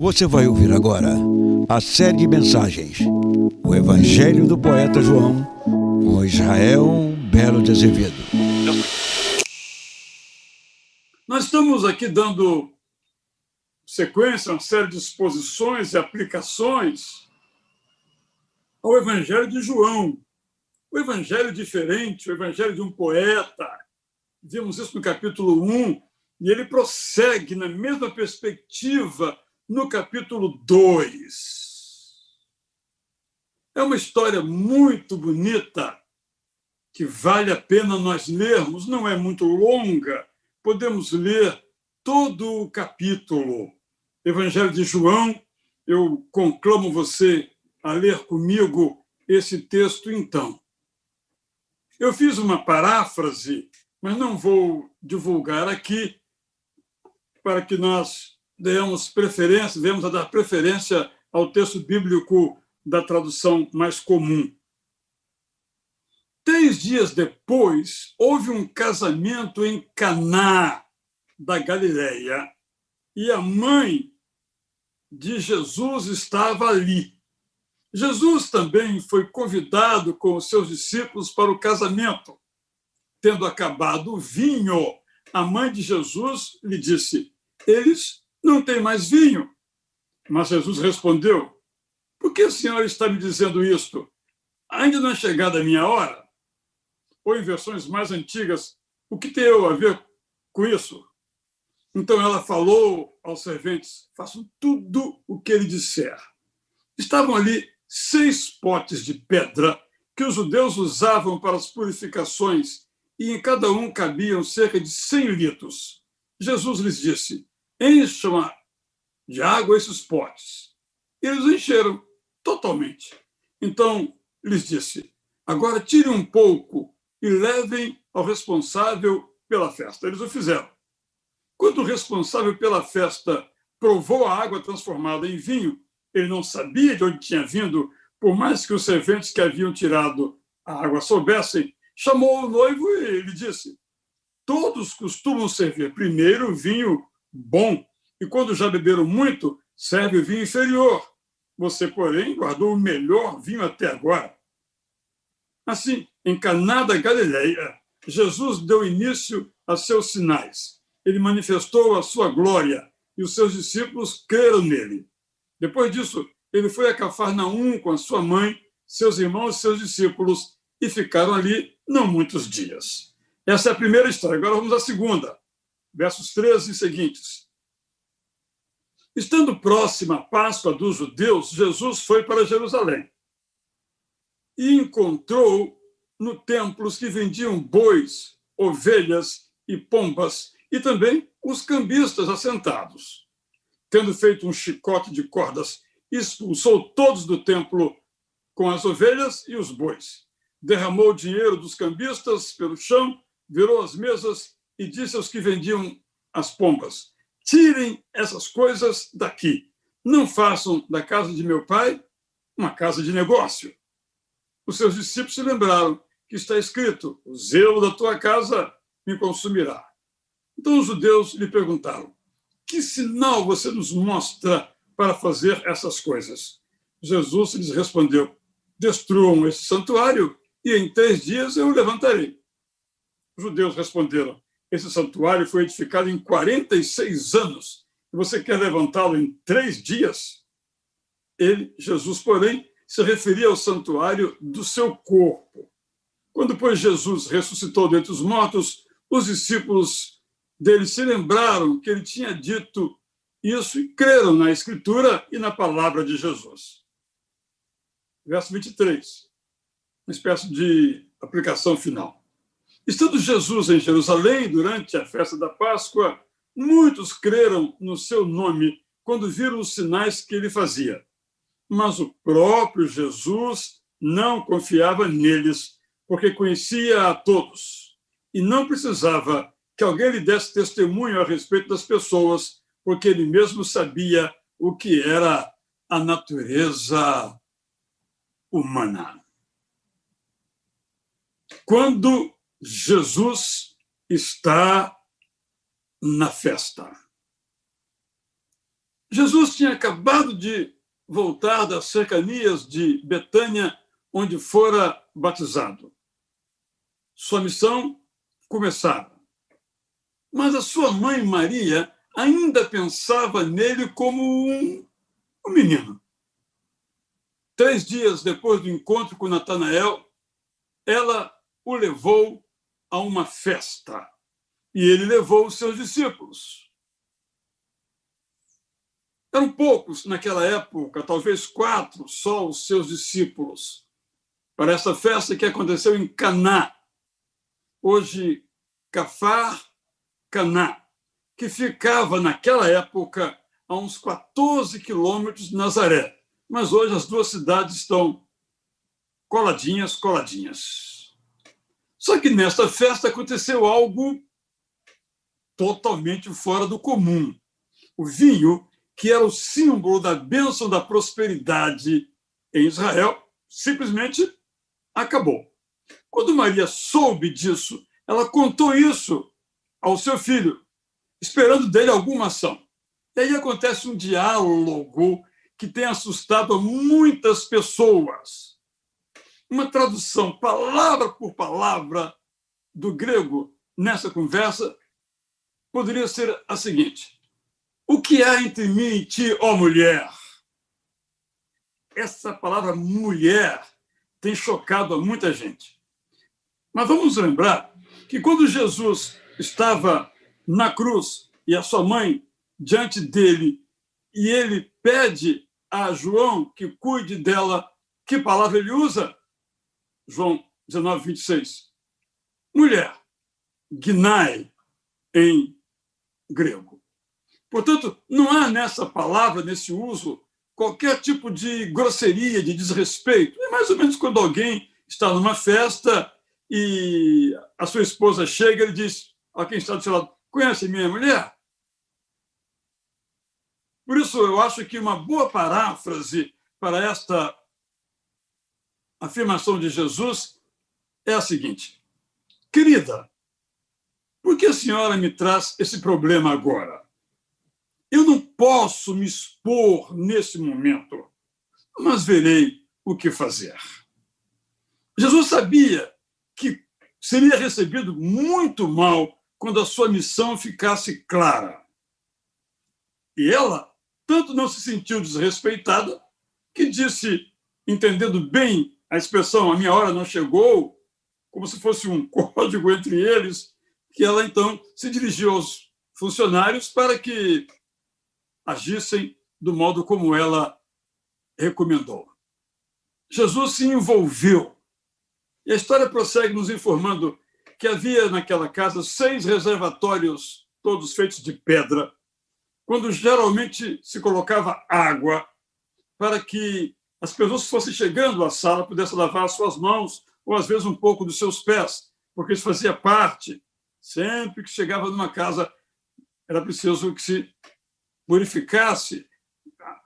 Você vai ouvir agora a série de mensagens O Evangelho do Poeta João com Israel Belo de Azevedo. Nós estamos aqui dando sequência a uma série de exposições e aplicações ao Evangelho de João. O Evangelho diferente, o Evangelho de um poeta. Vimos isso no capítulo 1, e ele prossegue na mesma perspectiva no capítulo 2. É uma história muito bonita que vale a pena nós lermos, não é muito longa, podemos ler todo o capítulo. Evangelho de João, eu conclamo você a ler comigo esse texto então. Eu fiz uma paráfrase, mas não vou divulgar aqui para que nós demos preferência, devemos dar preferência ao texto bíblico da tradução mais comum. Três dias depois, houve um casamento em Caná da Galileia e a mãe de Jesus estava ali. Jesus também foi convidado com os seus discípulos para o casamento. Tendo acabado o vinho, a mãe de Jesus lhe disse: Eles não têm mais vinho. Mas Jesus respondeu: Por que o Senhor está me dizendo isto? Ainda não é chegada a minha hora? Ou em versões mais antigas, o que tem eu a ver com isso? Então ela falou aos serventes: façam tudo o que ele disser. Estavam ali seis potes de pedra que os judeus usavam para as purificações, e em cada um cabiam cerca de cem litros. Jesus lhes disse: Encham de água esses potes. E eles encheram totalmente. Então lhes disse: Agora tirem um pouco e levem ao responsável pela festa. Eles o fizeram. Quando o responsável pela festa provou a água transformada em vinho, ele não sabia de onde tinha vindo, por mais que os serventes que haviam tirado a água soubessem, chamou o noivo e lhe disse: Todos costumam servir primeiro o vinho bom, e quando já beberam muito, serve o vinho inferior. Você, porém, guardou o melhor vinho até agora. Assim, em Caná da Galileia, Jesus deu início a seus sinais ele manifestou a sua glória e os seus discípulos creram nele. Depois disso, ele foi a Cafarnaum com a sua mãe, seus irmãos e seus discípulos e ficaram ali não muitos dias. Essa é a primeira história. Agora vamos à segunda, versos 13 e seguintes. Estando próxima a Páscoa dos judeus, Jesus foi para Jerusalém e encontrou no templo os que vendiam bois, ovelhas e pombas e também os cambistas assentados. Tendo feito um chicote de cordas, expulsou todos do templo com as ovelhas e os bois. Derramou o dinheiro dos cambistas pelo chão, virou as mesas e disse aos que vendiam as pombas: Tirem essas coisas daqui. Não façam da casa de meu pai uma casa de negócio. Os seus discípulos se lembraram que está escrito: O zelo da tua casa me consumirá. Então os judeus lhe perguntaram: Que sinal você nos mostra para fazer essas coisas? Jesus lhes respondeu: Destruam esse santuário e em três dias eu o levantarei. Os judeus responderam: Esse santuário foi edificado em 46 anos você quer levantá-lo em três dias? Ele, Jesus, porém, se referia ao santuário do seu corpo. Quando, pois, Jesus ressuscitou dentre os mortos, os discípulos deles se lembraram que ele tinha dito isso e creram na Escritura e na palavra de Jesus. Verso 23, uma espécie de aplicação final. Estando Jesus em Jerusalém durante a festa da Páscoa, muitos creram no seu nome quando viram os sinais que ele fazia. Mas o próprio Jesus não confiava neles, porque conhecia a todos e não precisava que alguém lhe desse testemunho a respeito das pessoas, porque ele mesmo sabia o que era a natureza humana. Quando Jesus está na festa. Jesus tinha acabado de voltar das cercanias de Betânia, onde fora batizado. Sua missão começara. Mas a sua mãe Maria ainda pensava nele como um, um menino. Três dias depois do encontro com Natanael, ela o levou a uma festa e ele levou os seus discípulos. Eram poucos naquela época, talvez quatro só os seus discípulos, para essa festa que aconteceu em Caná, hoje Cafar Caná, que ficava naquela época a uns 14 quilômetros de Nazaré. Mas hoje as duas cidades estão coladinhas, coladinhas. Só que nesta festa aconteceu algo totalmente fora do comum. O vinho que era o símbolo da bênção da prosperidade em Israel, simplesmente acabou. Quando Maria soube disso, ela contou isso ao seu filho, esperando dele alguma ação. E aí acontece um diálogo que tem assustado muitas pessoas. Uma tradução palavra por palavra do grego nessa conversa poderia ser a seguinte: o que há entre mim e ti, ó mulher? Essa palavra mulher tem chocado a muita gente. Mas vamos lembrar que quando Jesus estava na cruz e a sua mãe diante dele, e ele pede a João que cuide dela, que palavra ele usa? João 19, 26. Mulher, gnai em grego. Portanto, não há nessa palavra, nesse uso, qualquer tipo de grosseria, de desrespeito. É mais ou menos quando alguém está numa festa e a sua esposa chega e diz a quem está do seu lado: Conhece minha mulher? Por isso, eu acho que uma boa paráfrase para esta afirmação de Jesus é a seguinte: Querida, por que a senhora me traz esse problema agora? Eu não posso me expor nesse momento, mas verei o que fazer. Jesus sabia que seria recebido muito mal quando a sua missão ficasse clara. E ela tanto não se sentiu desrespeitada que disse, entendendo bem a expressão a minha hora não chegou, como se fosse um código entre eles, que ela então se dirigiu aos funcionários para que agissem do modo como ela recomendou. Jesus se envolveu. E a história prossegue nos informando que havia naquela casa seis reservatórios, todos feitos de pedra, quando geralmente se colocava água para que as pessoas que fossem chegando à sala pudessem lavar as suas mãos ou às vezes um pouco dos seus pés, porque isso fazia parte. Sempre que chegava numa casa, era preciso que se purificasse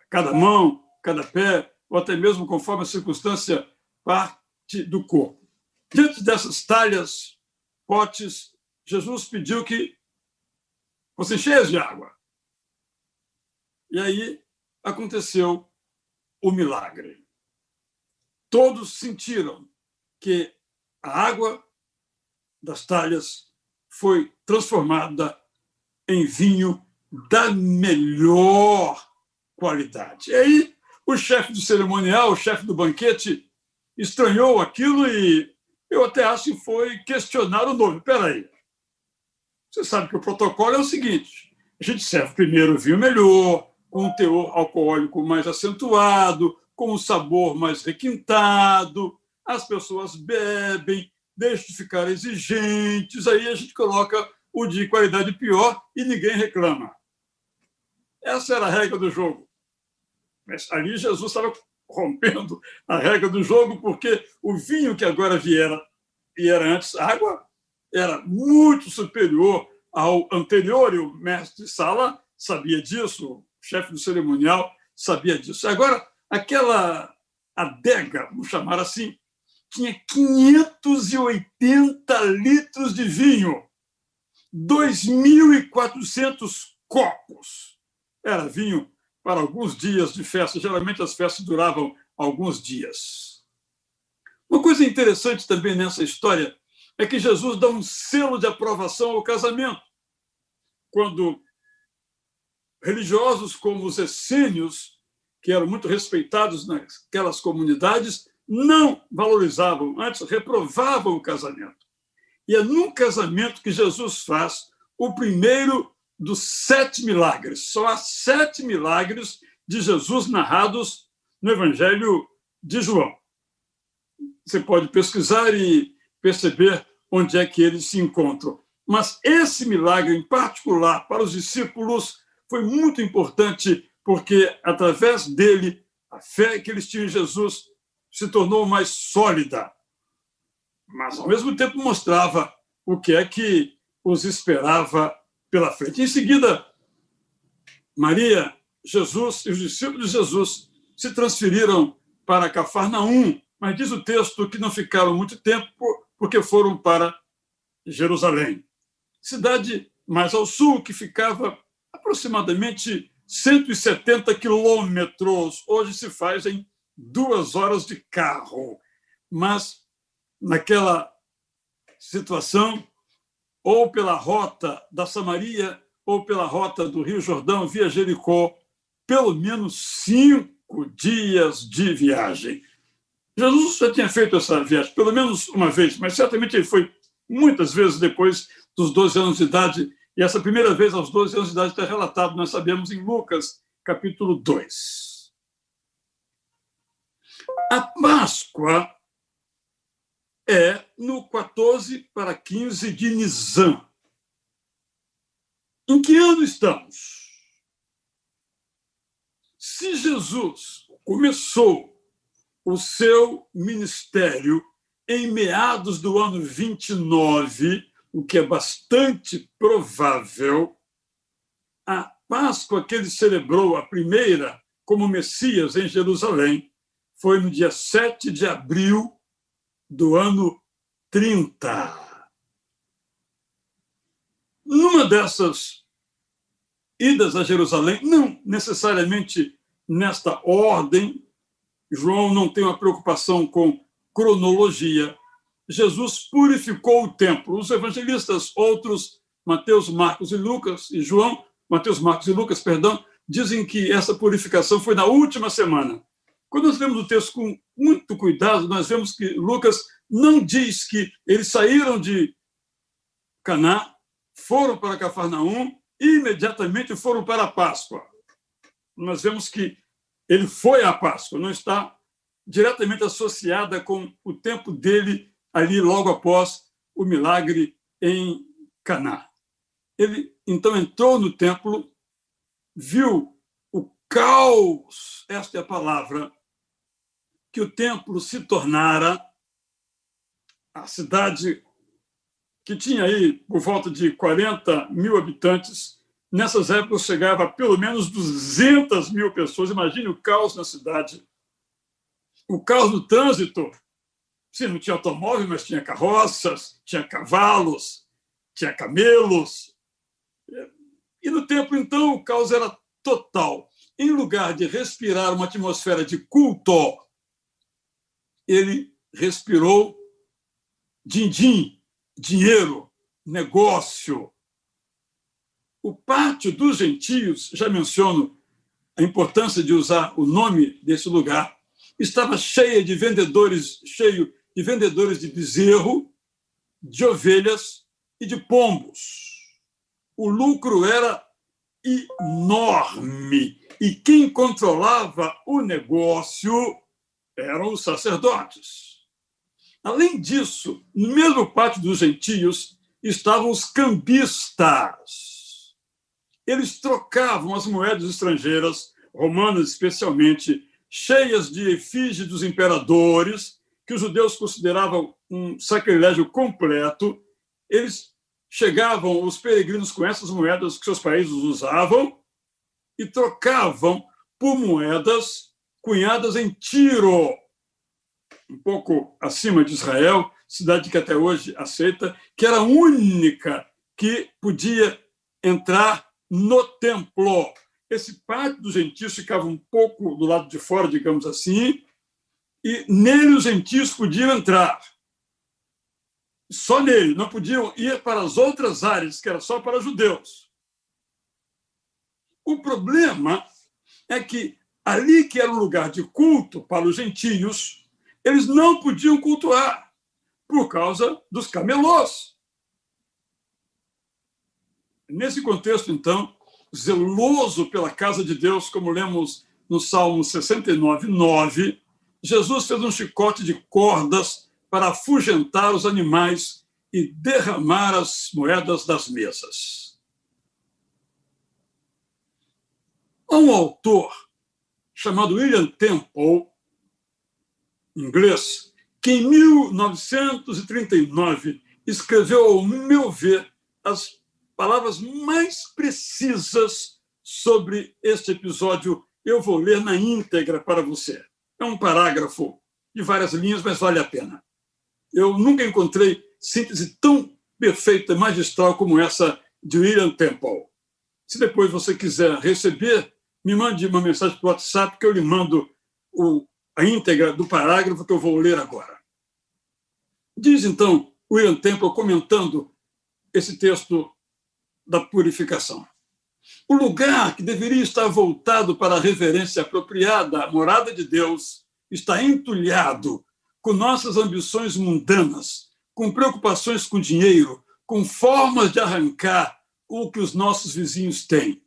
cada mão, cada pé, ou até mesmo conforme a circunstância, parte do corpo. Diante dessas talhas, potes, Jesus pediu que fossem cheias de água. E aí aconteceu o milagre. Todos sentiram que a água das talhas foi transformada em vinho da melhor qualidade. E aí, o chefe do cerimonial, o chefe do banquete, estranhou aquilo e eu até acho que foi questionar o nome. Peraí. Você sabe que o protocolo é o seguinte: a gente serve primeiro o vinho melhor, com um teor alcoólico mais acentuado, com um sabor mais requintado, as pessoas bebem, deixam de ficar exigentes, aí a gente coloca o de qualidade pior e ninguém reclama. Essa era a regra do jogo. Mas ali Jesus estava rompendo a regra do jogo, porque o vinho que agora viera e era antes água era muito superior ao anterior, e o mestre sala sabia disso, chefe do cerimonial sabia disso. Agora, aquela adega, vamos chamar assim, tinha 580 litros de vinho, 2.400 copos era vinho para alguns dias de festa. Geralmente as festas duravam alguns dias. Uma coisa interessante também nessa história é que Jesus dá um selo de aprovação ao casamento. Quando religiosos como os essênios, que eram muito respeitados naquelas comunidades, não valorizavam, antes reprovavam o casamento. E é num casamento que Jesus faz o primeiro dos sete milagres. Só há sete milagres de Jesus narrados no Evangelho de João. Você pode pesquisar e perceber onde é que eles se encontram. Mas esse milagre, em particular, para os discípulos, foi muito importante, porque, através dele, a fé que eles tinham em Jesus se tornou mais sólida. Mas, ao mesmo tempo, mostrava o que é que os esperava pela frente. Em seguida, Maria, Jesus e os discípulos de Jesus se transferiram para Cafarnaum, mas diz o texto que não ficaram muito tempo porque foram para Jerusalém. Cidade mais ao sul, que ficava aproximadamente 170 quilômetros. Hoje se faz em duas horas de carro. Mas, naquela situação, ou pela rota da Samaria, ou pela rota do Rio Jordão, via Jericó, pelo menos cinco dias de viagem. Jesus já tinha feito essa viagem pelo menos uma vez, mas certamente ele foi muitas vezes depois dos 12 anos de idade, e essa primeira vez aos 12 anos de idade está relatado, nós sabemos, em Lucas, capítulo 2. A Páscoa é no 14 para 15 de Nisan. Em que ano estamos? Se Jesus começou o seu ministério em meados do ano 29, o que é bastante provável, a Páscoa que ele celebrou, a primeira, como Messias em Jerusalém, foi no dia 7 de abril do ano 30. Numa dessas idas a Jerusalém, não necessariamente nesta ordem, João não tem uma preocupação com cronologia. Jesus purificou o templo. Os evangelistas, outros, Mateus, Marcos e Lucas, e João, Mateus, Marcos e Lucas, perdão, dizem que essa purificação foi na última semana. Quando nós lemos o texto com muito cuidado, nós vemos que Lucas não diz que eles saíram de Caná, foram para Cafarnaum e imediatamente foram para a Páscoa. Nós vemos que ele foi à Páscoa, não está diretamente associada com o tempo dele ali logo após o milagre em Caná. Ele então entrou no templo, viu o caos, esta é a palavra, que o templo se tornara a cidade que tinha aí por volta de 40 mil habitantes, nessas épocas chegava a pelo menos 200 mil pessoas. Imagine o caos na cidade. O caos no trânsito. Sim, não tinha automóvel, mas tinha carroças, tinha cavalos, tinha camelos. E no tempo, então, o caos era total. Em lugar de respirar uma atmosfera de culto, ele respirou din-din, dinheiro, negócio. O pátio dos gentios, já menciono a importância de usar o nome desse lugar, estava cheia de vendedores, cheio de vendedores de bezerro, de ovelhas e de pombos. O lucro era enorme e quem controlava o negócio eram os sacerdotes. Além disso, no mesmo pátio dos gentios estavam os cambistas. Eles trocavam as moedas estrangeiras, romanas especialmente, cheias de efígie dos imperadores, que os judeus consideravam um sacrilégio completo. Eles chegavam, os peregrinos, com essas moedas que seus países usavam e trocavam por moedas cunhadas em Tiro, um pouco acima de Israel, cidade que até hoje aceita, que era a única que podia entrar no templo. esse pátio dos gentios ficava um pouco do lado de fora, digamos assim, e nele os gentios podiam entrar. Só nele, não podiam ir para as outras áreas, que era só para judeus. O problema é que ali que era um lugar de culto para os gentios, eles não podiam cultuar por causa dos camelôs. Nesse contexto, então, zeloso pela casa de Deus, como lemos no Salmo 69, 9, Jesus fez um chicote de cordas para afugentar os animais e derramar as moedas das mesas. Há um autor chamado William Temple, inglês, que em 1939 escreveu, ao meu ver, as palavras mais precisas sobre este episódio. Eu vou ler na íntegra para você. É um parágrafo de várias linhas, mas vale a pena. Eu nunca encontrei síntese tão perfeita e magistral como essa de William Temple. Se depois você quiser receber, me mande uma mensagem para o WhatsApp que eu lhe mando o, a íntegra do parágrafo que eu vou ler agora. Diz então William Temple, comentando esse texto da purificação. O lugar que deveria estar voltado para a reverência apropriada à morada de Deus está entulhado com nossas ambições mundanas, com preocupações com dinheiro, com formas de arrancar o que os nossos vizinhos têm.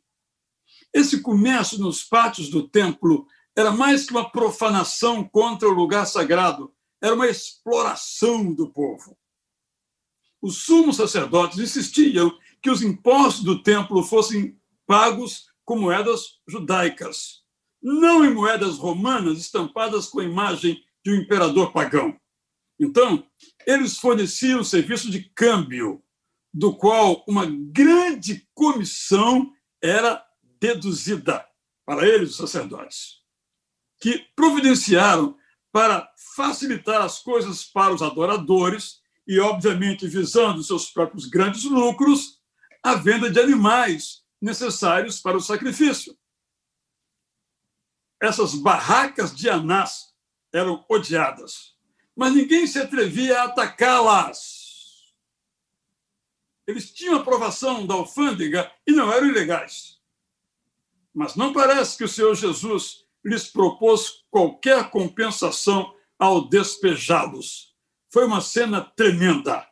Esse comércio nos pátios do templo era mais que uma profanação contra o lugar sagrado, era uma exploração do povo. Os sumos sacerdotes insistiam que os impostos do templo fossem pagos com moedas judaicas, não em moedas romanas estampadas com a imagem de um imperador pagão. Então, eles forneciam o serviço de câmbio, do qual uma grande comissão era deduzida para eles, os sacerdotes, que providenciaram para facilitar as coisas para os adoradores e, obviamente, visando seus próprios grandes lucros, a venda de animais necessários para o sacrifício. Essas barracas de Anás eram odiadas, mas ninguém se atrevia a atacá-las. Eles tinham aprovação da alfândega e não eram ilegais. Mas não parece que o Senhor Jesus lhes propôs qualquer compensação ao despejá-los. Foi uma cena tremenda.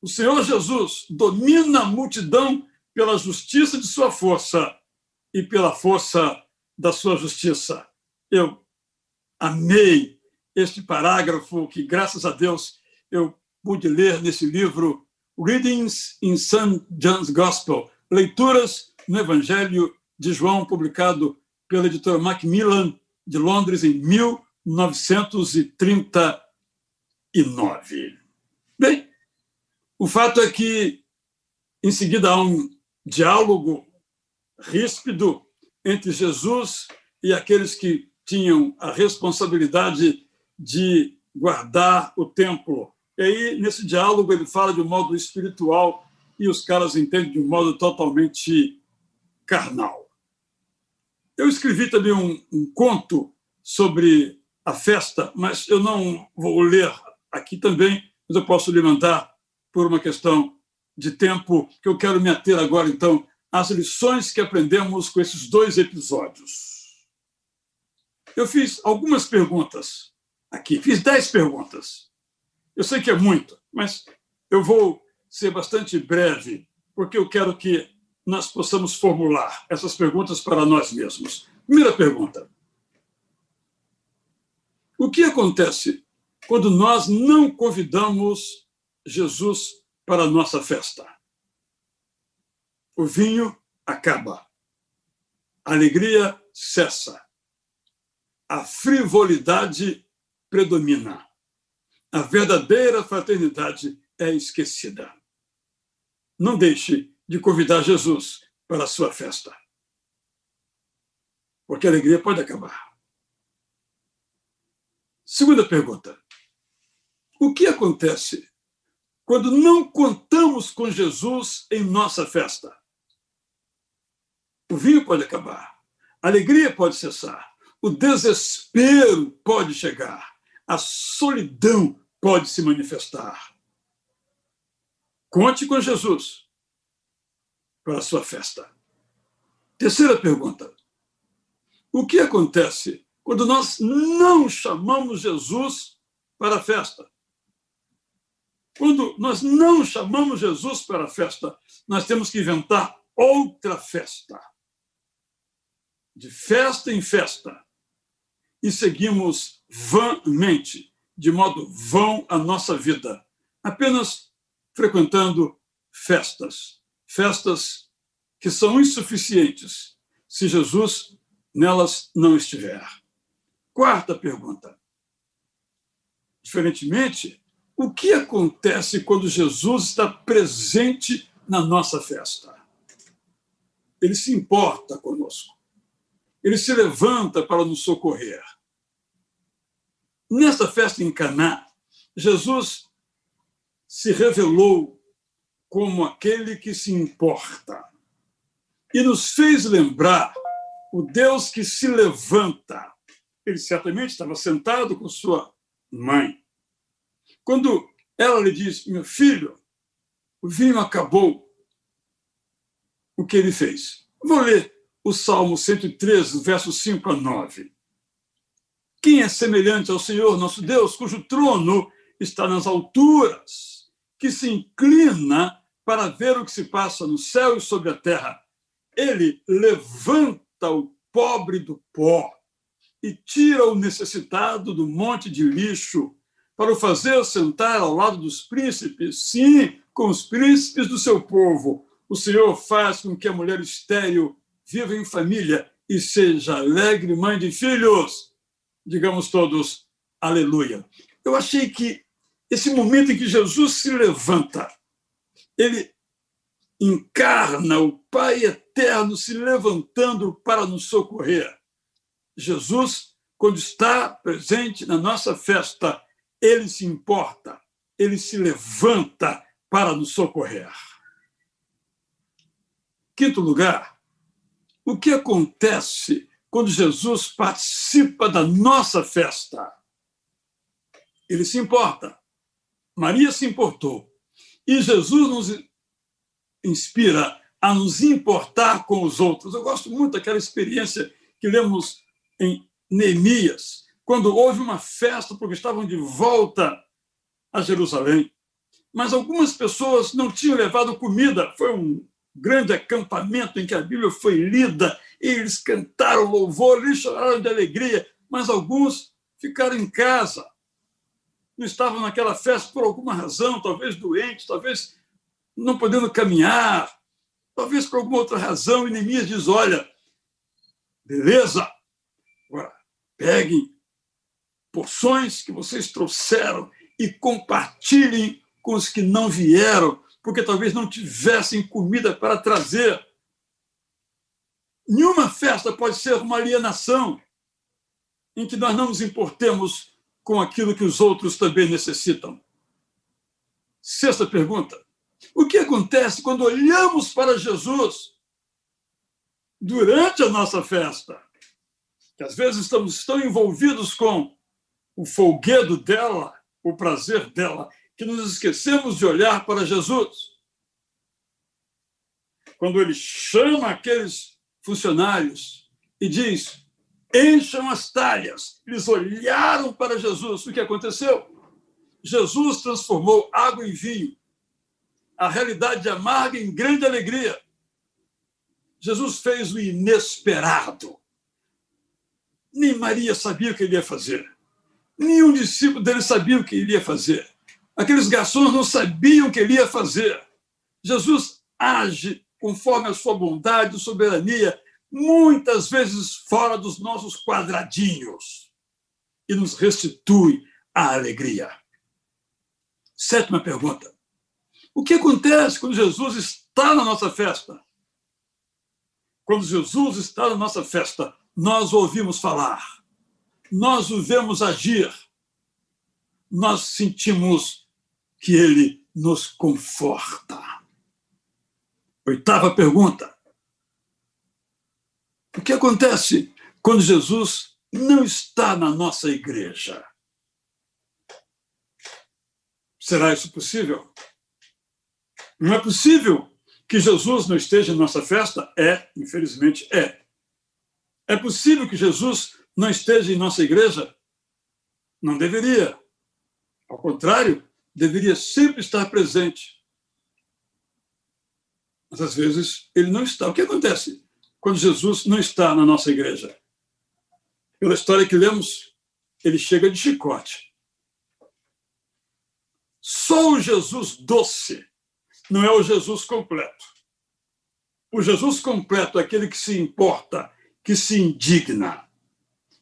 O Senhor Jesus domina a multidão pela justiça de sua força e pela força da sua justiça. Eu amei este parágrafo que, graças a Deus, eu pude ler nesse livro Readings in St. John's Gospel, Leituras no Evangelho de João, publicado pela editora Macmillan de Londres em 1939. Bem, o fato é que, em seguida, há um diálogo ríspido entre Jesus e aqueles que tinham a responsabilidade de guardar o templo. E aí, nesse diálogo, ele fala de um modo espiritual e os caras entendem de um modo totalmente carnal. Eu escrevi também um, um conto sobre a festa, mas eu não vou ler aqui também, mas eu posso lhe mandar por uma questão de tempo, que eu quero me ater agora, então, às lições que aprendemos com esses dois episódios. Eu fiz algumas perguntas aqui, fiz dez perguntas. Eu sei que é muito, mas eu vou ser bastante breve, porque eu quero que nós possamos formular essas perguntas para nós mesmos. Primeira pergunta: O que acontece quando nós não convidamos Jesus para a nossa festa. O vinho acaba. A alegria cessa. A frivolidade predomina. A verdadeira fraternidade é esquecida. Não deixe de convidar Jesus para a sua festa. Porque a alegria pode acabar. Segunda pergunta: O que acontece quando não contamos com Jesus em nossa festa. O vinho pode acabar. A alegria pode cessar. O desespero pode chegar. A solidão pode se manifestar. Conte com Jesus para a sua festa. Terceira pergunta. O que acontece quando nós não chamamos Jesus para a festa? Quando nós não chamamos Jesus para a festa, nós temos que inventar outra festa. De festa em festa. E seguimos vãmente, de modo vão a nossa vida, apenas frequentando festas. Festas que são insuficientes se Jesus nelas não estiver. Quarta pergunta. Diferentemente, o que acontece quando Jesus está presente na nossa festa? Ele se importa conosco. Ele se levanta para nos socorrer. Nesta festa em Caná, Jesus se revelou como aquele que se importa e nos fez lembrar o Deus que se levanta. Ele certamente estava sentado com sua mãe. Quando ela lhe diz: Meu filho, o vinho acabou, o que ele fez? Vou ler o Salmo 113, versos 5 a 9. Quem é semelhante ao Senhor nosso Deus, cujo trono está nas alturas, que se inclina para ver o que se passa no céu e sobre a terra? Ele levanta o pobre do pó e tira o necessitado do monte de lixo para o fazer sentar ao lado dos príncipes, sim, com os príncipes do seu povo. O Senhor faz com que a mulher estéril viva em família e seja alegre mãe de filhos. Digamos todos, aleluia. Eu achei que esse momento em que Jesus se levanta, ele encarna o Pai eterno se levantando para nos socorrer. Jesus, quando está presente na nossa festa, ele se importa, ele se levanta para nos socorrer. Quinto lugar, o que acontece quando Jesus participa da nossa festa? Ele se importa. Maria se importou. E Jesus nos inspira a nos importar com os outros. Eu gosto muito daquela experiência que lemos em Neemias, quando houve uma festa, porque estavam de volta a Jerusalém. Mas algumas pessoas não tinham levado comida. Foi um grande acampamento em que a Bíblia foi lida, e eles cantaram louvor, eles choraram de alegria, mas alguns ficaram em casa. Não estavam naquela festa por alguma razão, talvez doentes, talvez não podendo caminhar, talvez por alguma outra razão. E Neemias diz: Olha, beleza, agora peguem porções que vocês trouxeram e compartilhem com os que não vieram, porque talvez não tivessem comida para trazer. Nenhuma festa pode ser uma alienação em que nós não nos importemos com aquilo que os outros também necessitam. Sexta pergunta: o que acontece quando olhamos para Jesus durante a nossa festa? Que às vezes estamos tão envolvidos com o folguedo dela, o prazer dela, que nos esquecemos de olhar para Jesus. Quando ele chama aqueles funcionários e diz: encham as talhas, eles olharam para Jesus. O que aconteceu? Jesus transformou água em vinho, a realidade amarga em grande alegria. Jesus fez o inesperado. Nem Maria sabia o que ele ia fazer. Nenhum discípulo dele sabia o que ele ia fazer. Aqueles garçons não sabiam o que ele ia fazer. Jesus age conforme a sua bondade e soberania, muitas vezes fora dos nossos quadradinhos, e nos restitui a alegria. Sétima pergunta. O que acontece quando Jesus está na nossa festa? Quando Jesus está na nossa festa, nós ouvimos falar nós o vemos agir, nós sentimos que ele nos conforta. Oitava pergunta. O que acontece quando Jesus não está na nossa igreja? Será isso possível? Não é possível que Jesus não esteja em nossa festa? É, infelizmente é. É possível que Jesus não esteja em nossa igreja? Não deveria. Ao contrário, deveria sempre estar presente. Mas às vezes ele não está. O que acontece quando Jesus não está na nossa igreja? Pela história que lemos, ele chega de chicote. Só o Jesus doce não é o Jesus completo. O Jesus completo é aquele que se importa, que se indigna.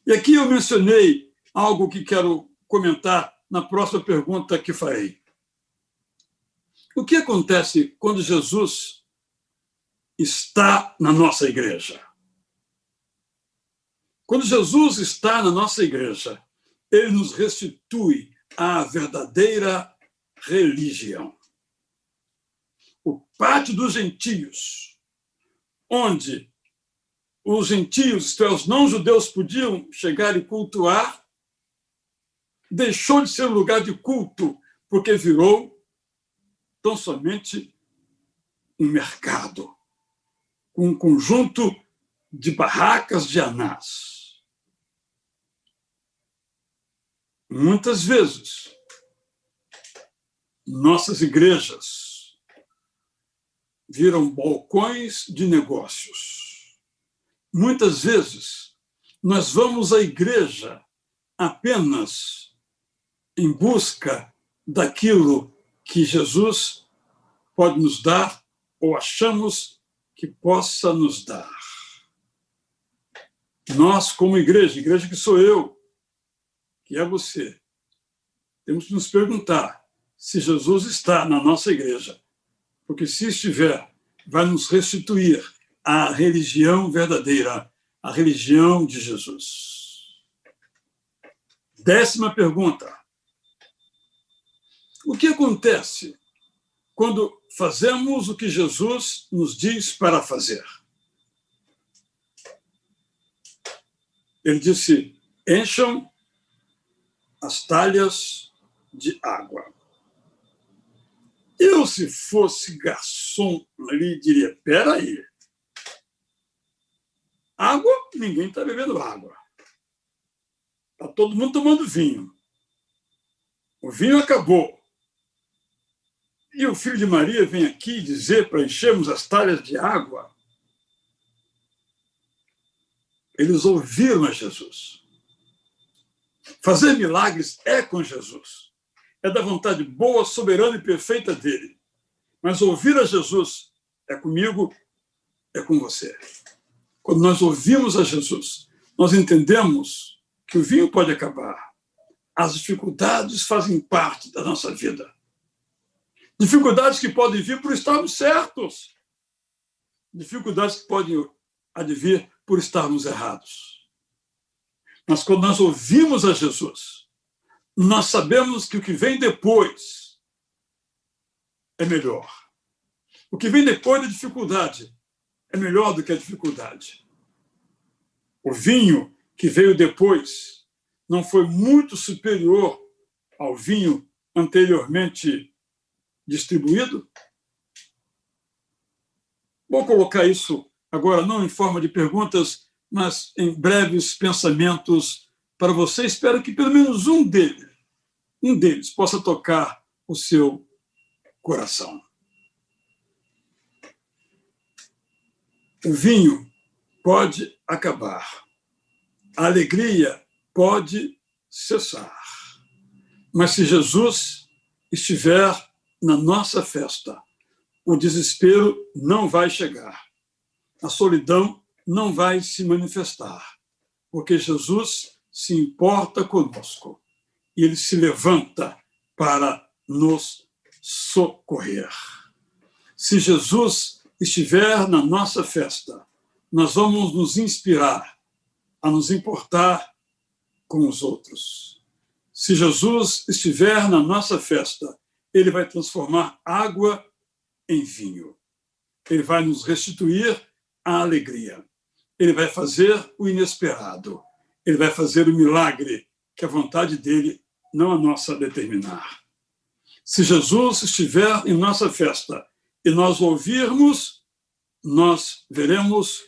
E aqui eu mencionei algo que quero comentar na próxima pergunta que farei. O que acontece quando Jesus está na nossa igreja? Quando Jesus está na nossa igreja, ele nos restitui à verdadeira religião. O pátio dos gentios, onde os gentios, isto é, os não-judeus, podiam chegar e cultuar, deixou de ser um lugar de culto, porque virou tão somente um mercado, com um conjunto de barracas de anás. Muitas vezes, nossas igrejas viram balcões de negócios. Muitas vezes, nós vamos à igreja apenas em busca daquilo que Jesus pode nos dar ou achamos que possa nos dar. Nós, como igreja, igreja que sou eu, que é você, temos que nos perguntar se Jesus está na nossa igreja. Porque se estiver, vai nos restituir à religião verdadeira, a religião de Jesus. Décima pergunta. O que acontece quando fazemos o que Jesus nos diz para fazer? Ele disse: encham as talhas de água. Eu, se fosse garçom ali, diria: peraí, água, ninguém está bebendo água. Está todo mundo tomando vinho. O vinho acabou. E o filho de Maria vem aqui dizer para enchermos as talhas de água. Eles ouviram a Jesus. Fazer milagres é com Jesus é da vontade boa, soberana e perfeita dele. Mas ouvir a Jesus é comigo, é com você. Quando nós ouvimos a Jesus, nós entendemos que o vinho pode acabar. As dificuldades fazem parte da nossa vida. Dificuldades que podem vir por estarmos certos. Dificuldades que podem advir por estarmos errados. Mas quando nós ouvimos a Jesus, nós sabemos que o que vem depois é melhor. O que vem depois da dificuldade é melhor do que a dificuldade. O vinho que veio depois não foi muito superior ao vinho anteriormente distribuído? Vou colocar isso agora não em forma de perguntas, mas em breves pensamentos para você. Espero que pelo menos um deles, um deles possa tocar o seu coração. O vinho pode acabar. A alegria pode cessar. Mas se Jesus estiver na nossa festa, o desespero não vai chegar. A solidão não vai se manifestar, porque Jesus se importa conosco e ele se levanta para nos socorrer. Se Jesus estiver na nossa festa, nós vamos nos inspirar a nos importar com os outros. Se Jesus estiver na nossa festa, ele vai transformar água em vinho. Ele vai nos restituir a alegria. ele vai fazer o inesperado. Ele vai fazer o milagre que a vontade dele não a nossa determinar. Se Jesus estiver em nossa festa e nós ouvirmos, nós veremos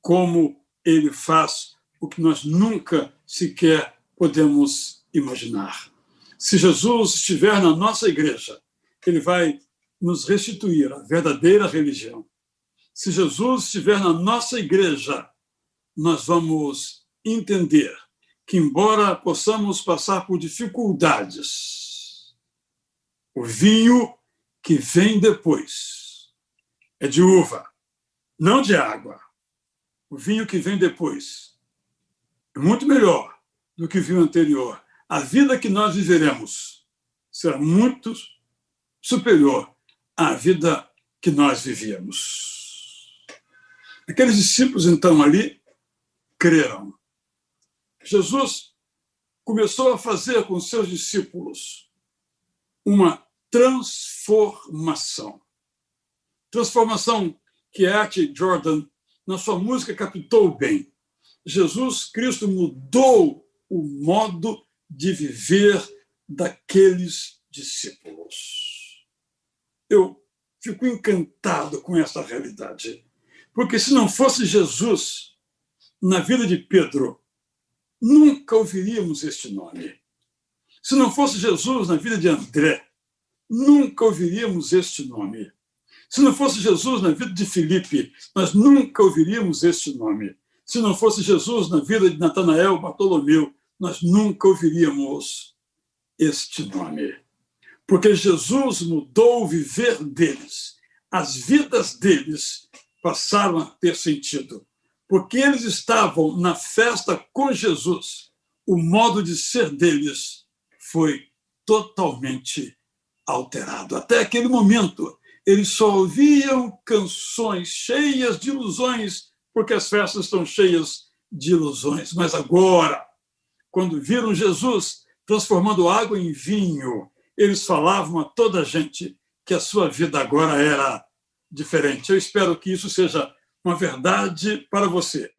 como ele faz o que nós nunca sequer podemos imaginar. Se Jesus estiver na nossa igreja, ele vai nos restituir a verdadeira religião. Se Jesus estiver na nossa igreja, nós vamos entender que, embora possamos passar por dificuldades, o vinho que vem depois é de uva, não de água. O vinho que vem depois é muito melhor do que o vinho anterior. A vida que nós viveremos será muito superior à vida que nós vivíamos. Aqueles discípulos, então, ali, creram. Jesus começou a fazer com seus discípulos uma transformação. Transformação que Art Jordan, na sua música, captou bem. Jesus Cristo mudou o modo de viver daqueles discípulos. Eu fico encantado com essa realidade, porque se não fosse Jesus na vida de Pedro, nunca ouviríamos este nome. Se não fosse Jesus na vida de André, nunca ouviríamos este nome. Se não fosse Jesus na vida de Filipe, nós nunca ouviríamos este nome. Se não fosse Jesus na vida de Natanael, Bartolomeu, nós nunca ouviríamos este nome. Porque Jesus mudou o viver deles. As vidas deles passaram a ter sentido porque eles estavam na festa com Jesus, o modo de ser deles foi totalmente alterado. Até aquele momento, eles só ouviam canções cheias de ilusões, porque as festas estão cheias de ilusões. Mas agora, quando viram Jesus transformando água em vinho, eles falavam a toda a gente que a sua vida agora era diferente. Eu espero que isso seja uma verdade para você.